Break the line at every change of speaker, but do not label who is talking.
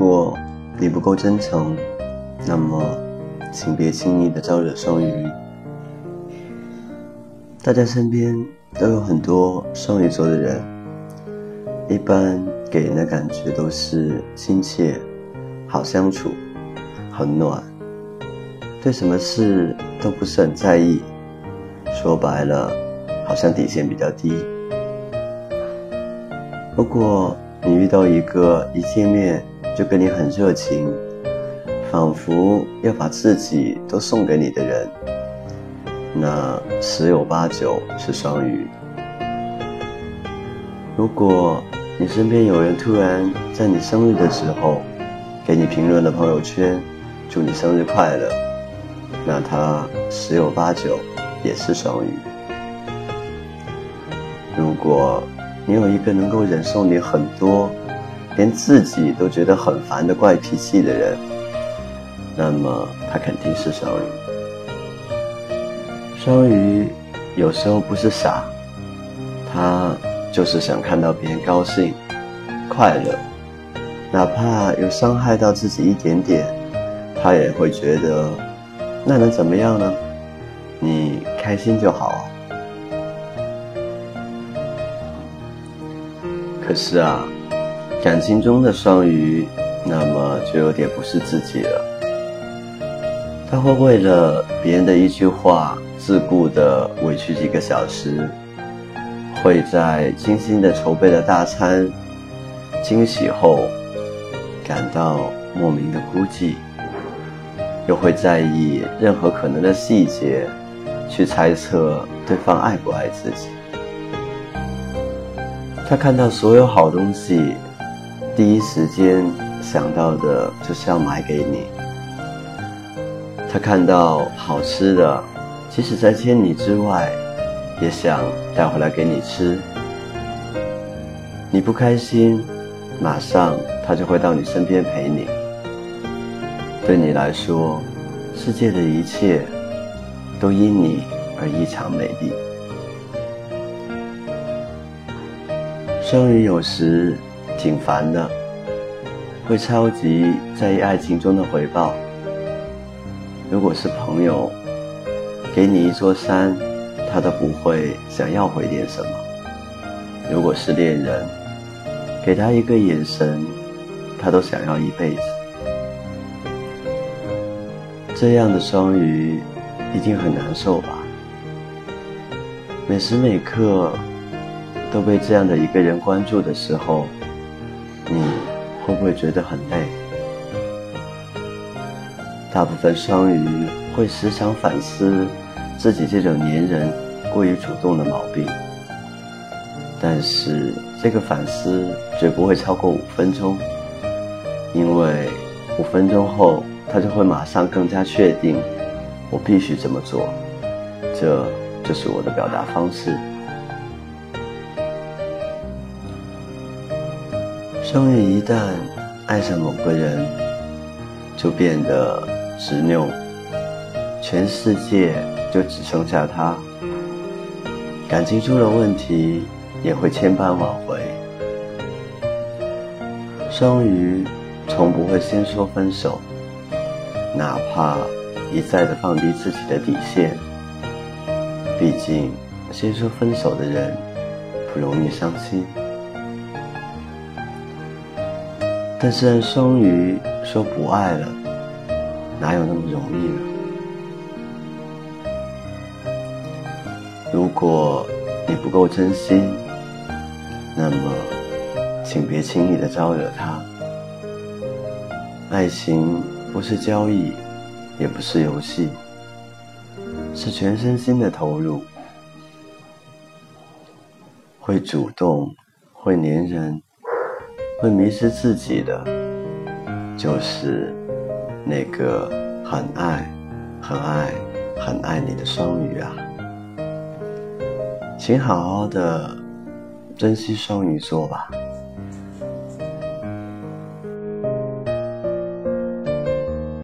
如果你不够真诚，那么请别轻易的招惹双鱼。大家身边都有很多双鱼座的人，一般给人的感觉都是亲切、好相处、很暖，对什么事都不是很在意。说白了，好像底线比较低。如果你遇到一个一见面就跟你很热情，仿佛要把自己都送给你的人，那十有八九是双鱼。如果你身边有人突然在你生日的时候给你评论了朋友圈，祝你生日快乐，那他十有八九也是双鱼。如果你有一个能够忍受你很多，连自己都觉得很烦的怪脾气的人，那么他肯定是双鱼。双鱼有时候不是傻，他就是想看到别人高兴、快乐，哪怕有伤害到自己一点点，他也会觉得那能怎么样呢？你开心就好。可是啊，感情中的双鱼，那么就有点不是自己了。他会为了别人的一句话。自顾的委屈几个小时，会在精心的筹备了大餐惊喜后感到莫名的孤寂，又会在意任何可能的细节，去猜测对方爱不爱自己。他看到所有好东西，第一时间想到的就是要买给你。他看到好吃的。即使在千里之外，也想带回来给你吃。你不开心，马上他就会到你身边陪你。对你来说，世界的一切都因你而异常美丽。双鱼有时挺烦的，会超级在意爱情中的回报。如果是朋友。给你一座山，他都不会想要回点什么。如果是恋人，给他一个眼神，他都想要一辈子。这样的双鱼一定很难受吧？每时每刻都被这样的一个人关注的时候，你会不会觉得很累？大部分双鱼会时常反思。自己这种粘人、过于主动的毛病，但是这个反思绝不会超过五分钟，因为五分钟后他就会马上更加确定，我必须这么做，这就是我的表达方式。双鱼一旦爱上某个人，就变得执拗，全世界。就只剩下他，感情出了问题也会千般挽回。双鱼从不会先说分手，哪怕一再的放低自己的底线。毕竟先说分手的人不容易伤心，但是让双鱼说不爱了，哪有那么容易呢？如果你不够真心，那么请别轻易的招惹他。爱情不是交易，也不是游戏，是全身心的投入。会主动、会粘人、会迷失自己的，就是那个很爱、很爱、很爱你的双鱼啊。请好好的珍惜双鱼座吧。